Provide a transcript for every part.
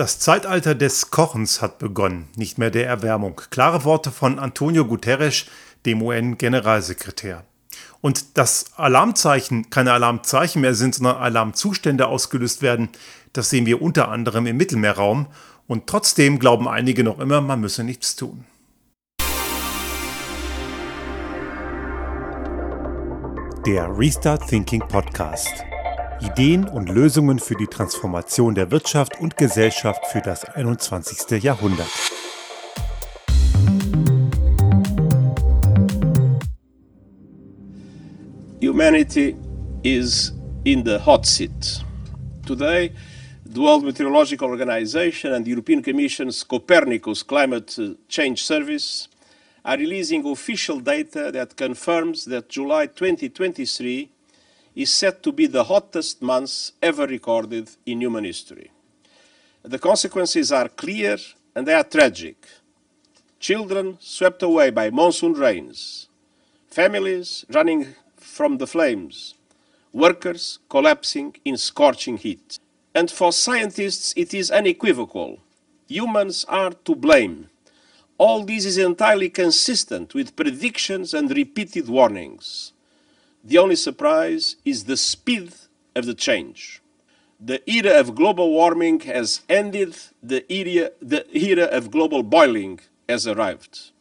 Das Zeitalter des Kochens hat begonnen, nicht mehr der Erwärmung. Klare Worte von Antonio Guterres, dem UN-Generalsekretär. Und dass Alarmzeichen keine Alarmzeichen mehr sind, sondern Alarmzustände ausgelöst werden, das sehen wir unter anderem im Mittelmeerraum. Und trotzdem glauben einige noch immer, man müsse nichts tun. Der Restart Thinking Podcast. Ideen und Lösungen für die Transformation der Wirtschaft und Gesellschaft für das 21. Jahrhundert. Humanity is in the hot seat. Today, the World Meteorological Organization and the European Commission's Copernicus Climate Change Service are releasing official data that confirms that July 2023 is set to be the hottest months ever recorded in human history. The consequences are clear and they are tragic. Children swept away by monsoon rains, families running from the flames, workers collapsing in scorching heat. And for scientists, it is unequivocal. Humans are to blame. All this is entirely consistent with predictions and repeated warnings. The only surprise is the speed of the change. The era of global warming has ended, the era, the era of global boiling has arrived.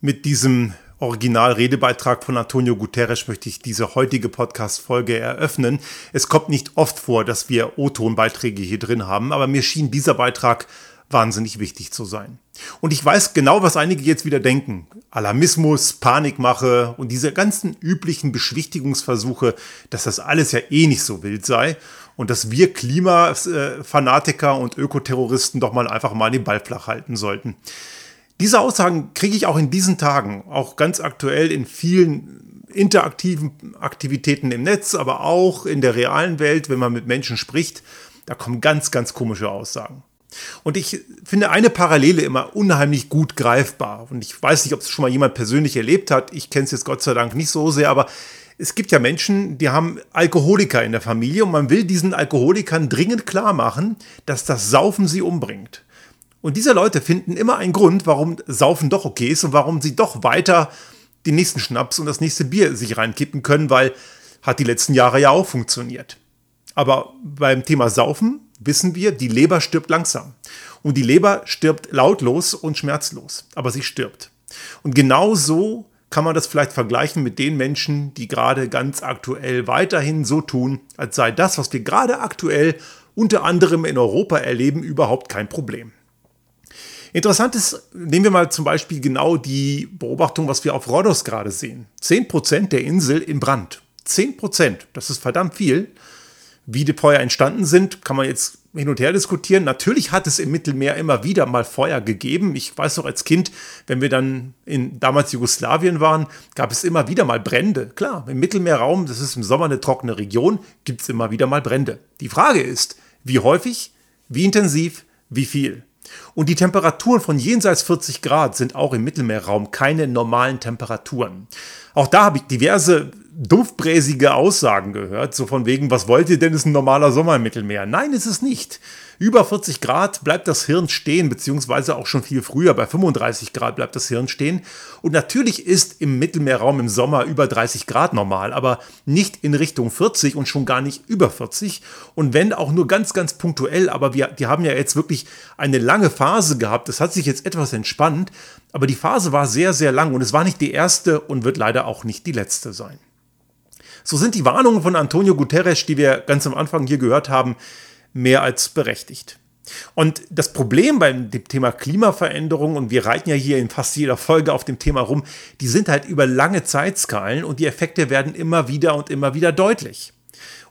Mit diesem Originalredebeitrag von Antonio Guterres möchte ich diese heutige Podcast-Folge eröffnen. Es kommt nicht oft vor, dass wir O-Ton-Beiträge hier drin haben, aber mir schien dieser Beitrag wahnsinnig wichtig zu sein. Und ich weiß genau, was einige jetzt wieder denken. Alarmismus, Panikmache und diese ganzen üblichen Beschwichtigungsversuche, dass das alles ja eh nicht so wild sei und dass wir Klimafanatiker und Ökoterroristen doch mal einfach mal den Ball flach halten sollten. Diese Aussagen kriege ich auch in diesen Tagen, auch ganz aktuell in vielen interaktiven Aktivitäten im Netz, aber auch in der realen Welt, wenn man mit Menschen spricht. Da kommen ganz, ganz komische Aussagen. Und ich finde eine Parallele immer unheimlich gut greifbar. Und ich weiß nicht, ob es schon mal jemand persönlich erlebt hat. Ich kenne es jetzt Gott sei Dank nicht so sehr, aber es gibt ja Menschen, die haben Alkoholiker in der Familie und man will diesen Alkoholikern dringend klar machen, dass das Saufen sie umbringt. Und diese Leute finden immer einen Grund, warum Saufen doch okay ist und warum sie doch weiter den nächsten Schnaps und das nächste Bier sich reinkippen können, weil hat die letzten Jahre ja auch funktioniert. Aber beim Thema Saufen wissen wir, die Leber stirbt langsam. Und die Leber stirbt lautlos und schmerzlos, aber sie stirbt. Und genau so kann man das vielleicht vergleichen mit den Menschen, die gerade ganz aktuell weiterhin so tun, als sei das, was wir gerade aktuell unter anderem in Europa erleben, überhaupt kein Problem. Interessant ist, nehmen wir mal zum Beispiel genau die Beobachtung, was wir auf Rhodos gerade sehen. 10% der Insel in Brand. 10%, das ist verdammt viel. Wie die Feuer entstanden sind, kann man jetzt hin und her diskutieren. Natürlich hat es im Mittelmeer immer wieder mal Feuer gegeben. Ich weiß noch als Kind, wenn wir dann in damals Jugoslawien waren, gab es immer wieder mal Brände. Klar, im Mittelmeerraum, das ist im Sommer eine trockene Region, gibt es immer wieder mal Brände. Die Frage ist, wie häufig, wie intensiv, wie viel? Und die Temperaturen von jenseits 40 Grad sind auch im Mittelmeerraum keine normalen Temperaturen. Auch da habe ich diverse dumpfbräsige Aussagen gehört, so von wegen, was wollt ihr denn, ist ein normaler Sommer im Mittelmeer. Nein, ist es nicht. Über 40 Grad bleibt das Hirn stehen, beziehungsweise auch schon viel früher, bei 35 Grad bleibt das Hirn stehen. Und natürlich ist im Mittelmeerraum im Sommer über 30 Grad normal, aber nicht in Richtung 40 und schon gar nicht über 40. Und wenn auch nur ganz, ganz punktuell, aber wir die haben ja jetzt wirklich eine lange Phase gehabt. Das hat sich jetzt etwas entspannt, aber die Phase war sehr, sehr lang und es war nicht die erste und wird leider auch nicht die letzte sein. So sind die Warnungen von Antonio Guterres, die wir ganz am Anfang hier gehört haben, mehr als berechtigt. Und das Problem beim Thema Klimaveränderung, und wir reiten ja hier in fast jeder Folge auf dem Thema rum, die sind halt über lange Zeitskalen und die Effekte werden immer wieder und immer wieder deutlich.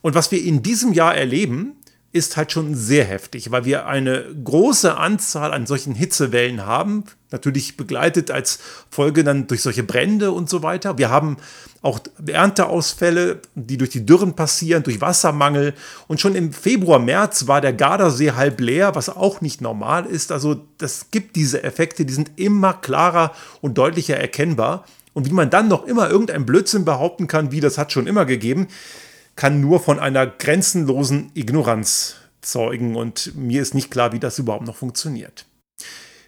Und was wir in diesem Jahr erleben, ist halt schon sehr heftig, weil wir eine große Anzahl an solchen Hitzewellen haben, natürlich begleitet als Folge dann durch solche Brände und so weiter. Wir haben auch Ernteausfälle, die durch die Dürren passieren, durch Wassermangel. Und schon im Februar, März war der Gardasee halb leer, was auch nicht normal ist. Also das gibt diese Effekte, die sind immer klarer und deutlicher erkennbar. Und wie man dann noch immer irgendein Blödsinn behaupten kann, wie das hat schon immer gegeben, kann nur von einer grenzenlosen Ignoranz zeugen und mir ist nicht klar, wie das überhaupt noch funktioniert.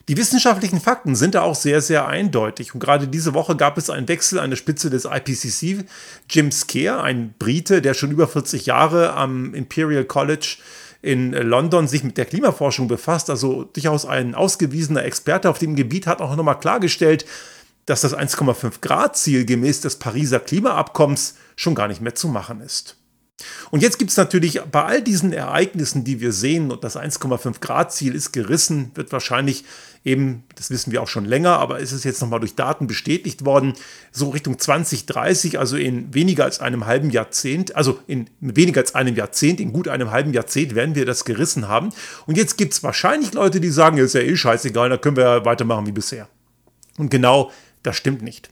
Die wissenschaftlichen Fakten sind da auch sehr, sehr eindeutig. Und gerade diese Woche gab es einen Wechsel an der Spitze des IPCC. Jim Scare, ein Brite, der schon über 40 Jahre am Imperial College in London sich mit der Klimaforschung befasst, also durchaus ein ausgewiesener Experte auf dem Gebiet, hat auch nochmal klargestellt, dass das 1,5 Grad Ziel gemäß des Pariser Klimaabkommens schon gar nicht mehr zu machen ist. Und jetzt gibt es natürlich bei all diesen Ereignissen, die wir sehen, und das 1,5 Grad Ziel ist gerissen, wird wahrscheinlich eben, das wissen wir auch schon länger, aber ist es jetzt nochmal durch Daten bestätigt worden, so Richtung 2030, also in weniger als einem halben Jahrzehnt, also in weniger als einem Jahrzehnt, in gut einem halben Jahrzehnt werden wir das gerissen haben. Und jetzt gibt es wahrscheinlich Leute, die sagen, ist ja eh scheißegal, da können wir ja weitermachen wie bisher. Und genau das stimmt nicht.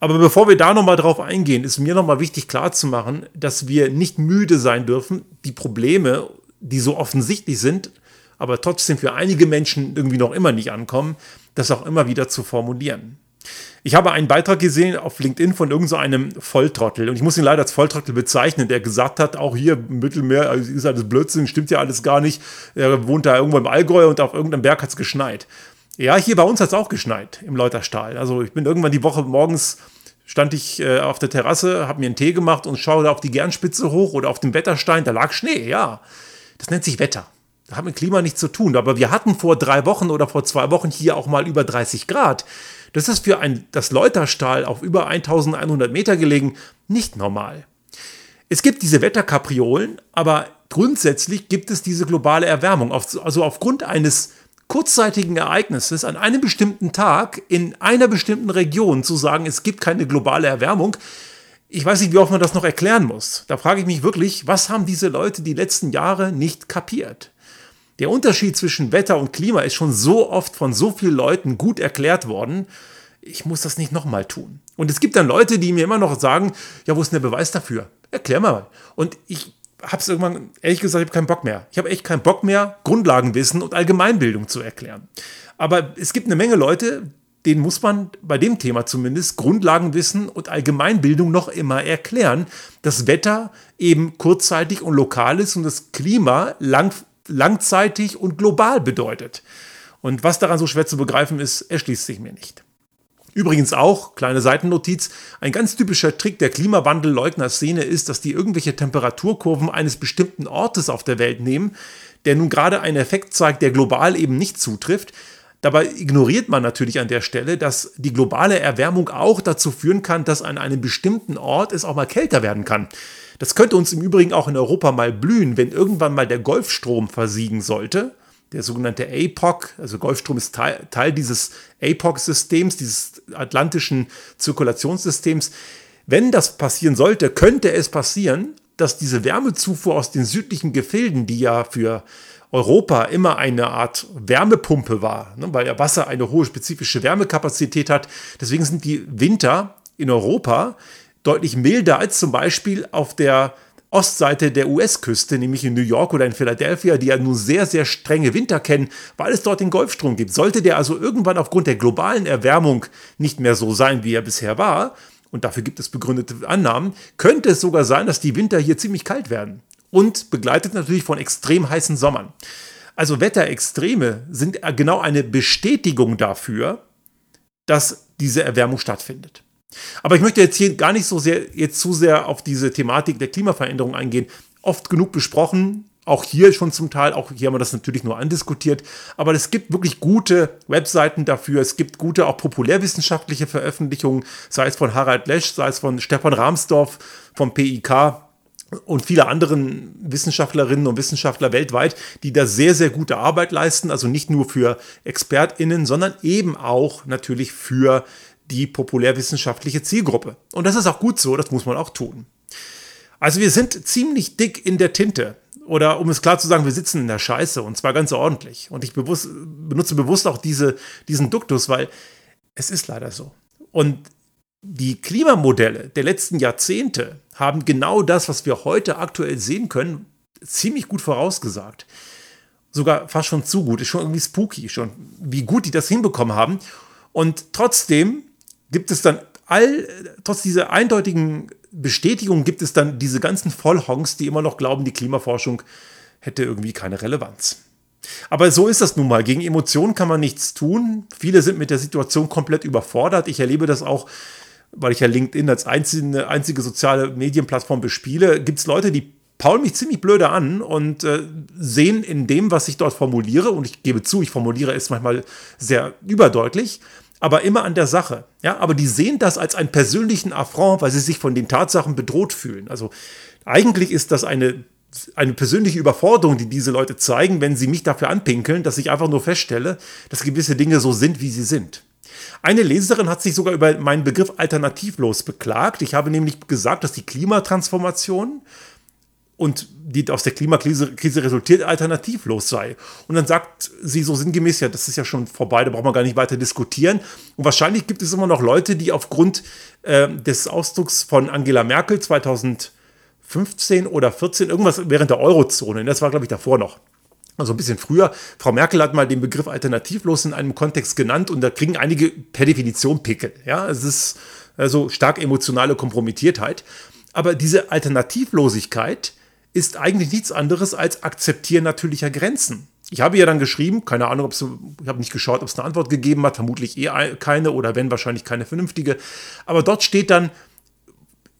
Aber bevor wir da nochmal drauf eingehen, ist mir nochmal wichtig klarzumachen, dass wir nicht müde sein dürfen, die Probleme, die so offensichtlich sind, aber trotzdem für einige Menschen irgendwie noch immer nicht ankommen, das auch immer wieder zu formulieren. Ich habe einen Beitrag gesehen auf LinkedIn von irgendeinem so Volltrottel und ich muss ihn leider als Volltrottel bezeichnen, der gesagt hat, auch hier im Mittelmeer also ist alles Blödsinn, stimmt ja alles gar nicht. Er wohnt da irgendwo im Allgäu und auf irgendeinem Berg hat es geschneit. Ja, hier bei uns hat es auch geschneit im Leuterstahl. Also ich bin irgendwann die Woche morgens stand ich äh, auf der Terrasse, habe mir einen Tee gemacht und schaue da auf die Gernspitze hoch oder auf den Wetterstein, da lag Schnee, ja. Das nennt sich Wetter. Das hat mit Klima nichts zu tun. Aber wir hatten vor drei Wochen oder vor zwei Wochen hier auch mal über 30 Grad. Das ist für ein, das Leuterstahl auf über 1100 Meter gelegen nicht normal. Es gibt diese Wetterkapriolen, aber grundsätzlich gibt es diese globale Erwärmung. Also aufgrund eines kurzzeitigen Ereignisses an einem bestimmten Tag in einer bestimmten Region zu sagen, es gibt keine globale Erwärmung, ich weiß nicht, wie oft man das noch erklären muss. Da frage ich mich wirklich, was haben diese Leute die letzten Jahre nicht kapiert? Der Unterschied zwischen Wetter und Klima ist schon so oft von so vielen Leuten gut erklärt worden. Ich muss das nicht nochmal tun. Und es gibt dann Leute, die mir immer noch sagen, ja, wo ist denn der Beweis dafür? Erklär mal. Und ich habe es irgendwann, ehrlich gesagt, ich habe keinen Bock mehr. Ich habe echt keinen Bock mehr, Grundlagenwissen und Allgemeinbildung zu erklären. Aber es gibt eine Menge Leute, denen muss man bei dem Thema zumindest Grundlagenwissen und Allgemeinbildung noch immer erklären. Das Wetter eben kurzzeitig und lokal ist und das Klima lang, langzeitig und global bedeutet. Und was daran so schwer zu begreifen ist, erschließt sich mir nicht. Übrigens auch, kleine Seitennotiz, ein ganz typischer Trick der Klimawandelleugner-Szene ist, dass die irgendwelche Temperaturkurven eines bestimmten Ortes auf der Welt nehmen, der nun gerade einen Effekt zeigt, der global eben nicht zutrifft. Dabei ignoriert man natürlich an der Stelle, dass die globale Erwärmung auch dazu führen kann, dass an einem bestimmten Ort es auch mal kälter werden kann. Das könnte uns im Übrigen auch in Europa mal blühen, wenn irgendwann mal der Golfstrom versiegen sollte der sogenannte APOC, also Golfstrom ist Teil, Teil dieses APOC-Systems, dieses atlantischen Zirkulationssystems. Wenn das passieren sollte, könnte es passieren, dass diese Wärmezufuhr aus den südlichen Gefilden, die ja für Europa immer eine Art Wärmepumpe war, ne, weil ja Wasser eine hohe spezifische Wärmekapazität hat. Deswegen sind die Winter in Europa deutlich milder als zum Beispiel auf der Ostseite der US-Küste, nämlich in New York oder in Philadelphia, die ja nun sehr, sehr strenge Winter kennen, weil es dort den Golfstrom gibt. Sollte der also irgendwann aufgrund der globalen Erwärmung nicht mehr so sein, wie er bisher war, und dafür gibt es begründete Annahmen, könnte es sogar sein, dass die Winter hier ziemlich kalt werden. Und begleitet natürlich von extrem heißen Sommern. Also Wetterextreme sind genau eine Bestätigung dafür, dass diese Erwärmung stattfindet. Aber ich möchte jetzt hier gar nicht so sehr, jetzt zu sehr auf diese Thematik der Klimaveränderung eingehen. Oft genug besprochen, auch hier schon zum Teil, auch hier haben wir das natürlich nur andiskutiert, aber es gibt wirklich gute Webseiten dafür, es gibt gute auch populärwissenschaftliche Veröffentlichungen, sei es von Harald Lesch, sei es von Stefan Rahmsdorf vom PIK und viele anderen Wissenschaftlerinnen und Wissenschaftler weltweit, die da sehr, sehr gute Arbeit leisten, also nicht nur für ExpertInnen, sondern eben auch natürlich für die populärwissenschaftliche Zielgruppe. Und das ist auch gut so, das muss man auch tun. Also wir sind ziemlich dick in der Tinte. Oder um es klar zu sagen, wir sitzen in der Scheiße und zwar ganz ordentlich. Und ich bewusst, benutze bewusst auch diese, diesen Duktus, weil es ist leider so. Und die Klimamodelle der letzten Jahrzehnte haben genau das, was wir heute aktuell sehen können, ziemlich gut vorausgesagt. Sogar fast schon zu gut, ist schon irgendwie spooky, schon wie gut die das hinbekommen haben. Und trotzdem gibt es dann all, trotz dieser eindeutigen Bestätigung gibt es dann diese ganzen Vollhongs, die immer noch glauben, die Klimaforschung hätte irgendwie keine Relevanz. Aber so ist das nun mal. Gegen Emotionen kann man nichts tun. Viele sind mit der Situation komplett überfordert. Ich erlebe das auch, weil ich ja LinkedIn als einzige, einzige soziale Medienplattform bespiele. Gibt es Leute, die paulen mich ziemlich blöde an und äh, sehen in dem, was ich dort formuliere, und ich gebe zu, ich formuliere es manchmal sehr überdeutlich, aber immer an der Sache. Ja, aber die sehen das als einen persönlichen Affront, weil sie sich von den Tatsachen bedroht fühlen. Also eigentlich ist das eine eine persönliche Überforderung, die diese Leute zeigen, wenn sie mich dafür anpinkeln, dass ich einfach nur feststelle, dass gewisse Dinge so sind, wie sie sind. Eine Leserin hat sich sogar über meinen Begriff alternativlos beklagt. Ich habe nämlich gesagt, dass die Klimatransformation und die aus der Klimakrise Krise resultiert, alternativlos sei. Und dann sagt sie so sinngemäß, ja, das ist ja schon vorbei, da braucht man gar nicht weiter diskutieren. Und wahrscheinlich gibt es immer noch Leute, die aufgrund äh, des Ausdrucks von Angela Merkel 2000 15 oder 14, irgendwas während der Eurozone. Das war, glaube ich, davor noch. Also ein bisschen früher. Frau Merkel hat mal den Begriff alternativlos in einem Kontext genannt und da kriegen einige per Definition Pickel. Ja, es ist also stark emotionale Kompromittiertheit. Aber diese Alternativlosigkeit ist eigentlich nichts anderes als Akzeptieren natürlicher Grenzen. Ich habe ja dann geschrieben, keine Ahnung, ob es, ich habe nicht geschaut, ob es eine Antwort gegeben hat, vermutlich eh keine oder wenn wahrscheinlich keine vernünftige. Aber dort steht dann,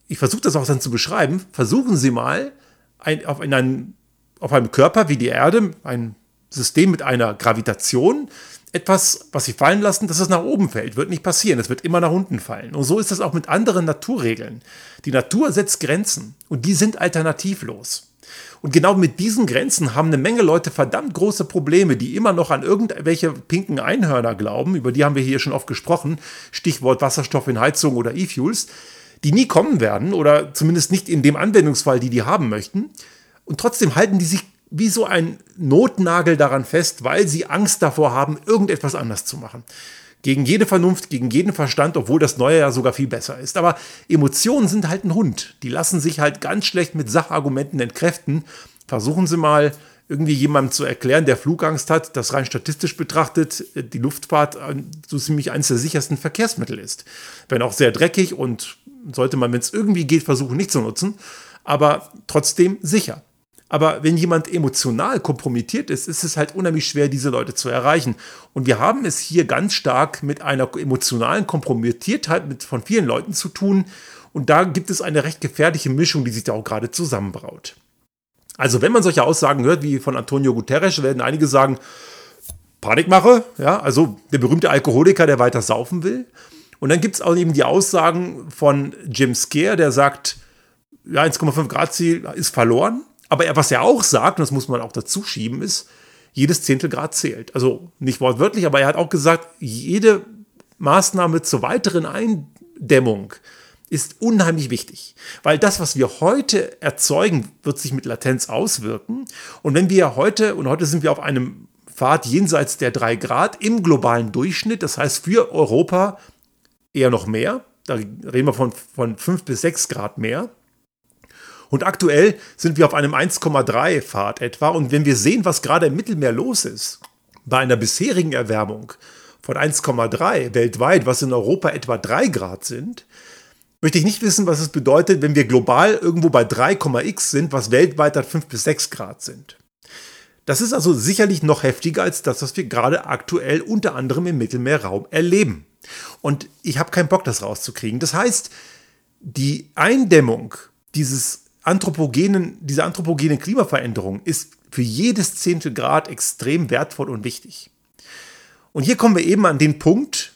ich versuche das auch dann zu beschreiben, versuchen Sie mal ein, auf, einen, auf einem Körper wie die Erde, ein System mit einer Gravitation, etwas, was Sie fallen lassen, dass es nach oben fällt. Wird nicht passieren, es wird immer nach unten fallen. Und so ist es auch mit anderen Naturregeln. Die Natur setzt Grenzen und die sind alternativlos. Und genau mit diesen Grenzen haben eine Menge Leute verdammt große Probleme, die immer noch an irgendwelche pinken Einhörner glauben. Über die haben wir hier schon oft gesprochen. Stichwort Wasserstoff in Heizung oder E-Fuels die nie kommen werden oder zumindest nicht in dem Anwendungsfall, die die haben möchten. Und trotzdem halten die sich wie so ein Notnagel daran fest, weil sie Angst davor haben, irgendetwas anders zu machen. Gegen jede Vernunft, gegen jeden Verstand, obwohl das Neue ja sogar viel besser ist. Aber Emotionen sind halt ein Hund. Die lassen sich halt ganz schlecht mit Sachargumenten entkräften. Versuchen Sie mal irgendwie jemandem zu erklären, der Flugangst hat, dass rein statistisch betrachtet die Luftfahrt so ziemlich eines der sichersten Verkehrsmittel ist. Wenn auch sehr dreckig und sollte man, wenn es irgendwie geht, versuchen nicht zu nutzen, aber trotzdem sicher. Aber wenn jemand emotional kompromittiert ist, ist es halt unheimlich schwer, diese Leute zu erreichen. Und wir haben es hier ganz stark mit einer emotionalen Kompromittiertheit mit, von vielen Leuten zu tun. Und da gibt es eine recht gefährliche Mischung, die sich da auch gerade zusammenbraut. Also wenn man solche Aussagen hört wie von Antonio Guterres, werden einige sagen, Panikmache, ja, also der berühmte Alkoholiker, der weiter saufen will. Und dann gibt es auch eben die Aussagen von Jim Scare, der sagt, ja, 1,5 Grad Ziel ist verloren. Aber er, was er auch sagt, und das muss man auch dazu schieben, ist, jedes Zehntel Grad zählt. Also nicht wortwörtlich, aber er hat auch gesagt, jede Maßnahme zur weiteren Eindämmung ist unheimlich wichtig, weil das, was wir heute erzeugen, wird sich mit Latenz auswirken. Und wenn wir heute, und heute sind wir auf einem Pfad jenseits der drei Grad im globalen Durchschnitt, das heißt für Europa eher noch mehr. Da reden wir von, von 5 bis 6 Grad mehr. Und aktuell sind wir auf einem 1,3 Pfad etwa. Und wenn wir sehen, was gerade im Mittelmeer los ist, bei einer bisherigen Erwärmung von 1,3 weltweit, was in Europa etwa 3 Grad sind, möchte ich nicht wissen, was es bedeutet, wenn wir global irgendwo bei 3,x sind, was weltweit dann 5 bis 6 Grad sind. Das ist also sicherlich noch heftiger als das, was wir gerade aktuell unter anderem im Mittelmeerraum erleben. Und ich habe keinen Bock, das rauszukriegen. Das heißt, die Eindämmung dieses anthropogenen, dieser anthropogenen Klimaveränderung ist für jedes Zehntel Grad extrem wertvoll und wichtig. Und hier kommen wir eben an den Punkt,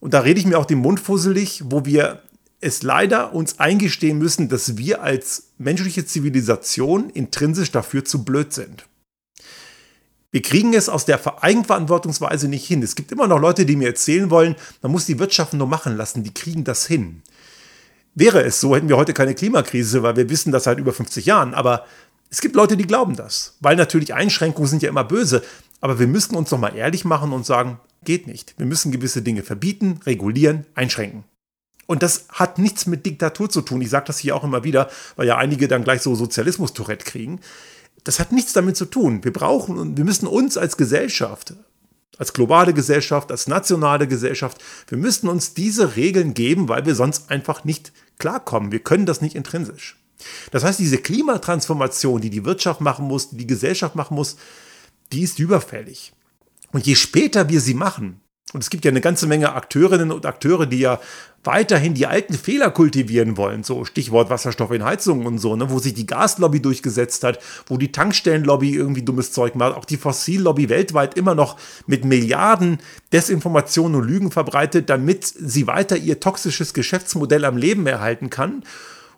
und da rede ich mir auch den Mund fusselig, wo wir es leider uns eingestehen müssen, dass wir als menschliche Zivilisation intrinsisch dafür zu blöd sind. Wir kriegen es aus der Eigenverantwortungsweise nicht hin. Es gibt immer noch Leute, die mir erzählen wollen, man muss die Wirtschaft nur machen lassen, die kriegen das hin. Wäre es so, hätten wir heute keine Klimakrise, weil wir wissen das seit über 50 Jahren. Aber es gibt Leute, die glauben das, weil natürlich Einschränkungen sind ja immer böse. Aber wir müssen uns noch mal ehrlich machen und sagen, geht nicht. Wir müssen gewisse Dinge verbieten, regulieren, einschränken. Und das hat nichts mit Diktatur zu tun. Ich sage das hier auch immer wieder, weil ja einige dann gleich so Sozialismus-Tourette kriegen. Das hat nichts damit zu tun. Wir brauchen und wir müssen uns als Gesellschaft, als globale Gesellschaft, als nationale Gesellschaft, wir müssen uns diese Regeln geben, weil wir sonst einfach nicht klarkommen. Wir können das nicht intrinsisch. Das heißt, diese Klimatransformation, die die Wirtschaft machen muss, die die Gesellschaft machen muss, die ist überfällig. Und je später wir sie machen, und es gibt ja eine ganze Menge Akteurinnen und Akteure, die ja weiterhin die alten Fehler kultivieren wollen, so Stichwort Wasserstoff in Heizungen und so, ne, wo sich die Gaslobby durchgesetzt hat, wo die Tankstellenlobby irgendwie dummes Zeug macht, auch die Fossillobby weltweit immer noch mit Milliarden Desinformationen und Lügen verbreitet, damit sie weiter ihr toxisches Geschäftsmodell am Leben erhalten kann.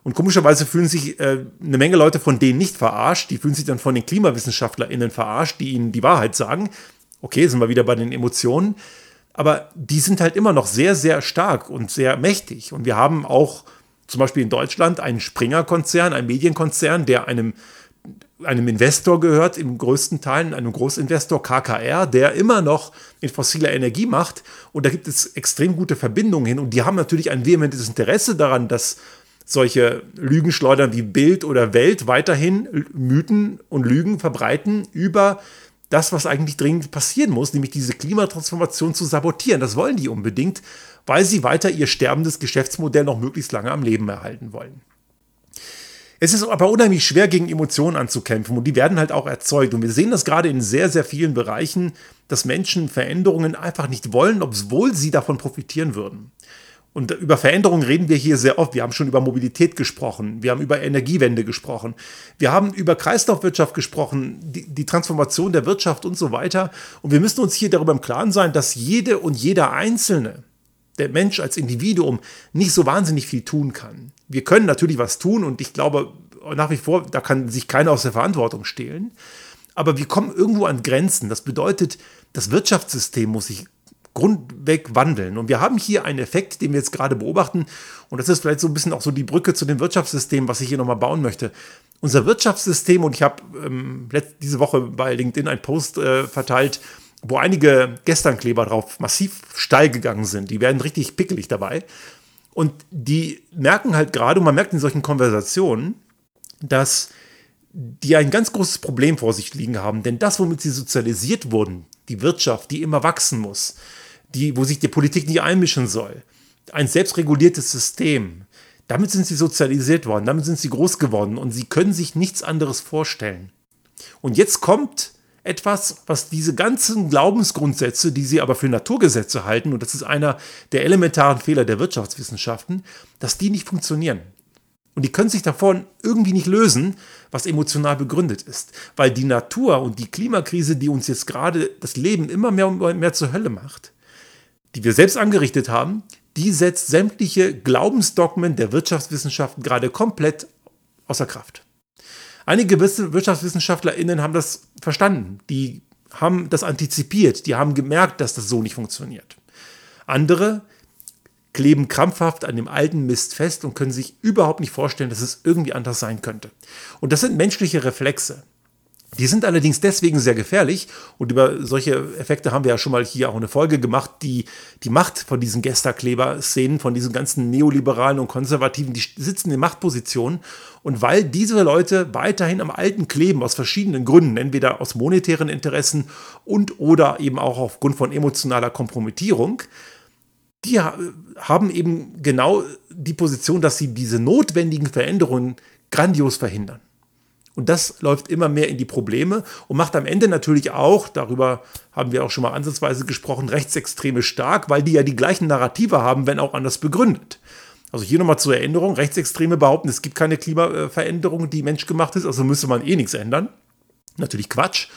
Und komischerweise fühlen sich äh, eine Menge Leute von denen nicht verarscht, die fühlen sich dann von den KlimawissenschaftlerInnen verarscht, die ihnen die Wahrheit sagen. Okay, sind wir wieder bei den Emotionen aber die sind halt immer noch sehr, sehr stark und sehr mächtig. Und wir haben auch zum Beispiel in Deutschland einen Springer-Konzern, einen Medienkonzern, der einem, einem Investor gehört, im größten Teil, einem Großinvestor KKR, der immer noch in fossiler Energie macht. Und da gibt es extrem gute Verbindungen hin. Und die haben natürlich ein vehementes Interesse daran, dass solche Lügenschleudern wie Bild oder Welt weiterhin Mythen und Lügen verbreiten über das, was eigentlich dringend passieren muss, nämlich diese Klimatransformation zu sabotieren. Das wollen die unbedingt, weil sie weiter ihr sterbendes Geschäftsmodell noch möglichst lange am Leben erhalten wollen. Es ist aber unheimlich schwer, gegen Emotionen anzukämpfen und die werden halt auch erzeugt. Und wir sehen das gerade in sehr, sehr vielen Bereichen, dass Menschen Veränderungen einfach nicht wollen, obwohl sie davon profitieren würden. Und über Veränderungen reden wir hier sehr oft. Wir haben schon über Mobilität gesprochen. Wir haben über Energiewende gesprochen. Wir haben über Kreislaufwirtschaft gesprochen, die, die, Transformation der Wirtschaft und so weiter. Und wir müssen uns hier darüber im Klaren sein, dass jede und jeder Einzelne, der Mensch als Individuum, nicht so wahnsinnig viel tun kann. Wir können natürlich was tun und ich glaube nach wie vor, da kann sich keiner aus der Verantwortung stehlen. Aber wir kommen irgendwo an Grenzen. Das bedeutet, das Wirtschaftssystem muss sich grundweg wandeln. Und wir haben hier einen Effekt, den wir jetzt gerade beobachten. Und das ist vielleicht so ein bisschen auch so die Brücke zu dem Wirtschaftssystem, was ich hier nochmal bauen möchte. Unser Wirtschaftssystem, und ich habe ähm, diese Woche bei LinkedIn einen Post äh, verteilt, wo einige Gesternkleber drauf massiv steil gegangen sind. Die werden richtig pickelig dabei. Und die merken halt gerade, und man merkt in solchen Konversationen, dass die ein ganz großes Problem vor sich liegen haben. Denn das, womit sie sozialisiert wurden, die Wirtschaft, die immer wachsen muss, die, wo sich die Politik nicht einmischen soll. Ein selbstreguliertes System. Damit sind sie sozialisiert worden, damit sind sie groß geworden und sie können sich nichts anderes vorstellen. Und jetzt kommt etwas, was diese ganzen Glaubensgrundsätze, die sie aber für Naturgesetze halten, und das ist einer der elementaren Fehler der Wirtschaftswissenschaften, dass die nicht funktionieren. Und die können sich davon irgendwie nicht lösen, was emotional begründet ist. Weil die Natur und die Klimakrise, die uns jetzt gerade das Leben immer mehr und mehr zur Hölle macht, die wir selbst angerichtet haben, die setzt sämtliche Glaubensdogmen der Wirtschaftswissenschaften gerade komplett außer Kraft. Einige WirtschaftswissenschaftlerInnen haben das verstanden. Die haben das antizipiert. Die haben gemerkt, dass das so nicht funktioniert. Andere kleben krampfhaft an dem alten Mist fest und können sich überhaupt nicht vorstellen, dass es irgendwie anders sein könnte. Und das sind menschliche Reflexe. Die sind allerdings deswegen sehr gefährlich und über solche Effekte haben wir ja schon mal hier auch eine Folge gemacht, die die Macht von diesen Gesterkleber-Szenen, von diesen ganzen Neoliberalen und Konservativen, die sitzen in Machtpositionen und weil diese Leute weiterhin am Alten kleben aus verschiedenen Gründen, entweder aus monetären Interessen und oder eben auch aufgrund von emotionaler Kompromittierung, die haben eben genau die Position, dass sie diese notwendigen Veränderungen grandios verhindern. Und das läuft immer mehr in die Probleme und macht am Ende natürlich auch, darüber haben wir auch schon mal ansatzweise gesprochen, Rechtsextreme stark, weil die ja die gleichen Narrative haben, wenn auch anders begründet. Also hier nochmal zur Erinnerung, Rechtsextreme behaupten, es gibt keine Klimaveränderung, die menschgemacht ist, also müsste man eh nichts ändern. Natürlich Quatsch.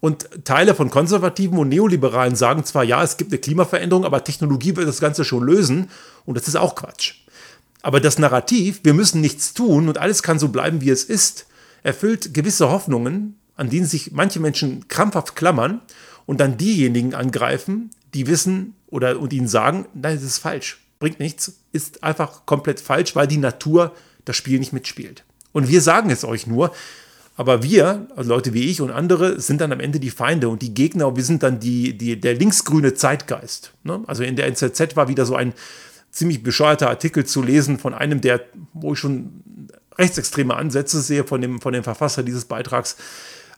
Und Teile von Konservativen und Neoliberalen sagen zwar, ja, es gibt eine Klimaveränderung, aber Technologie wird das Ganze schon lösen. Und das ist auch Quatsch. Aber das Narrativ, wir müssen nichts tun und alles kann so bleiben, wie es ist, erfüllt gewisse Hoffnungen, an denen sich manche Menschen krampfhaft klammern und dann diejenigen angreifen, die wissen oder und ihnen sagen, nein, das ist falsch, bringt nichts, ist einfach komplett falsch, weil die Natur das Spiel nicht mitspielt. Und wir sagen es euch nur, aber wir, also Leute wie ich und andere, sind dann am Ende die Feinde und die Gegner und wir sind dann die, die, der linksgrüne Zeitgeist. Ne? Also in der NZZ war wieder so ein ziemlich bescheuerter Artikel zu lesen von einem, der, wo ich schon rechtsextreme Ansätze sehe von dem, von dem Verfasser dieses Beitrags,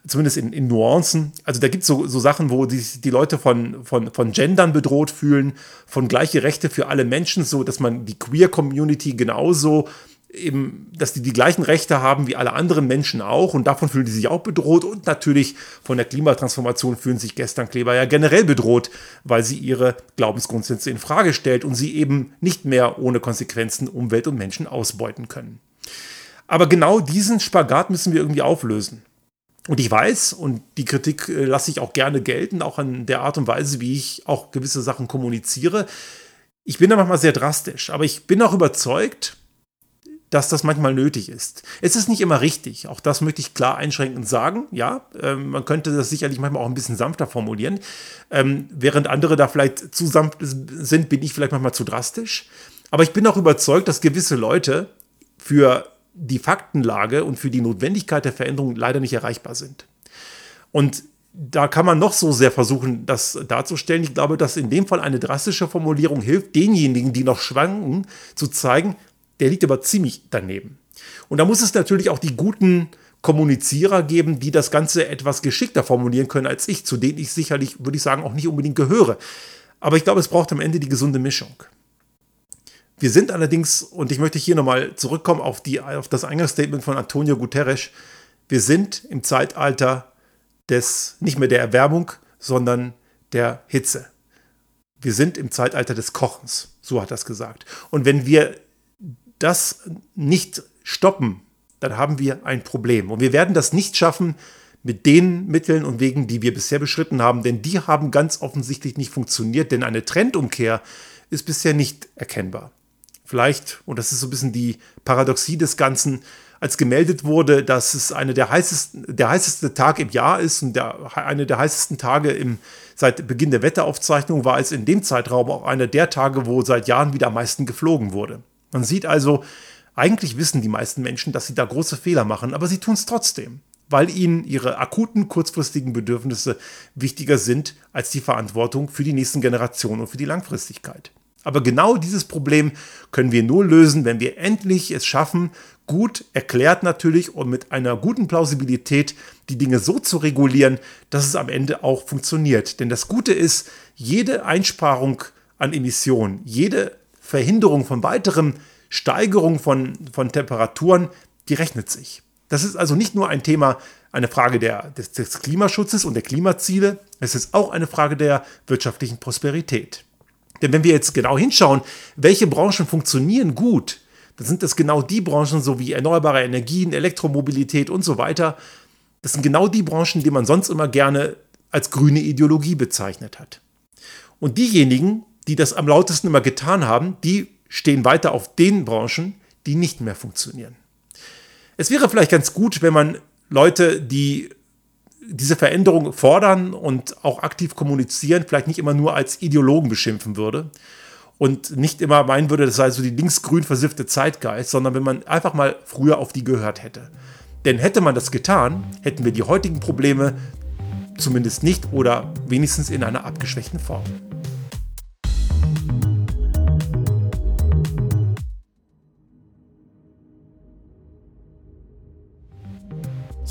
zumindest in, in Nuancen. Also da gibt es so, so Sachen, wo die, die Leute von, von, von Gendern bedroht fühlen, von gleiche Rechte für alle Menschen, so dass man die Queer-Community genauso eben, dass die die gleichen Rechte haben wie alle anderen Menschen auch und davon fühlen die sich auch bedroht und natürlich von der Klimatransformation fühlen sich Gesternkleber ja generell bedroht, weil sie ihre Glaubensgrundsätze in Frage stellt und sie eben nicht mehr ohne Konsequenzen Umwelt und Menschen ausbeuten können. Aber genau diesen Spagat müssen wir irgendwie auflösen. Und ich weiß, und die Kritik äh, lasse ich auch gerne gelten, auch an der Art und Weise, wie ich auch gewisse Sachen kommuniziere. Ich bin da manchmal sehr drastisch, aber ich bin auch überzeugt, dass das manchmal nötig ist. Es ist nicht immer richtig, auch das möchte ich klar einschränkend sagen. Ja, ähm, man könnte das sicherlich manchmal auch ein bisschen sanfter formulieren. Ähm, während andere da vielleicht zu sanft sind, bin ich vielleicht manchmal zu drastisch. Aber ich bin auch überzeugt, dass gewisse Leute für die Faktenlage und für die Notwendigkeit der Veränderung leider nicht erreichbar sind. Und da kann man noch so sehr versuchen, das darzustellen. Ich glaube, dass in dem Fall eine drastische Formulierung hilft, denjenigen, die noch schwanken, zu zeigen, der liegt aber ziemlich daneben. Und da muss es natürlich auch die guten Kommunizierer geben, die das Ganze etwas geschickter formulieren können als ich, zu denen ich sicherlich, würde ich sagen, auch nicht unbedingt gehöre. Aber ich glaube, es braucht am Ende die gesunde Mischung. Wir sind allerdings, und ich möchte hier nochmal zurückkommen auf, die, auf das Eingangsstatement von Antonio Guterres, wir sind im Zeitalter des, nicht mehr der Erwärmung, sondern der Hitze. Wir sind im Zeitalter des Kochens, so hat er es gesagt. Und wenn wir das nicht stoppen, dann haben wir ein Problem. Und wir werden das nicht schaffen mit den Mitteln und Wegen, die wir bisher beschritten haben, denn die haben ganz offensichtlich nicht funktioniert, denn eine Trendumkehr ist bisher nicht erkennbar. Vielleicht, und das ist so ein bisschen die Paradoxie des Ganzen, als gemeldet wurde, dass es eine der heißesten, der heißeste Tag im Jahr ist und der, eine der heißesten Tage im, seit Beginn der Wetteraufzeichnung war es in dem Zeitraum auch einer der Tage, wo seit Jahren wieder am meisten geflogen wurde. Man sieht also, eigentlich wissen die meisten Menschen, dass sie da große Fehler machen, aber sie tun es trotzdem, weil ihnen ihre akuten, kurzfristigen Bedürfnisse wichtiger sind als die Verantwortung für die nächsten Generationen und für die Langfristigkeit. Aber genau dieses Problem können wir nur lösen, wenn wir endlich es schaffen, gut erklärt natürlich und mit einer guten Plausibilität die Dinge so zu regulieren, dass es am Ende auch funktioniert. Denn das Gute ist, jede Einsparung an Emissionen, jede Verhinderung von weiteren Steigerung von, von Temperaturen, die rechnet sich. Das ist also nicht nur ein Thema, eine Frage der, des, des Klimaschutzes und der Klimaziele, es ist auch eine Frage der wirtschaftlichen Prosperität. Denn wenn wir jetzt genau hinschauen, welche Branchen funktionieren gut, dann sind das genau die Branchen, so wie erneuerbare Energien, Elektromobilität und so weiter. Das sind genau die Branchen, die man sonst immer gerne als grüne Ideologie bezeichnet hat. Und diejenigen, die das am lautesten immer getan haben, die stehen weiter auf den Branchen, die nicht mehr funktionieren. Es wäre vielleicht ganz gut, wenn man Leute, die diese Veränderung fordern und auch aktiv kommunizieren, vielleicht nicht immer nur als Ideologen beschimpfen würde und nicht immer meinen würde, das sei so die linksgrün versiffte Zeitgeist, sondern wenn man einfach mal früher auf die gehört hätte. Denn hätte man das getan, hätten wir die heutigen Probleme zumindest nicht oder wenigstens in einer abgeschwächten Form.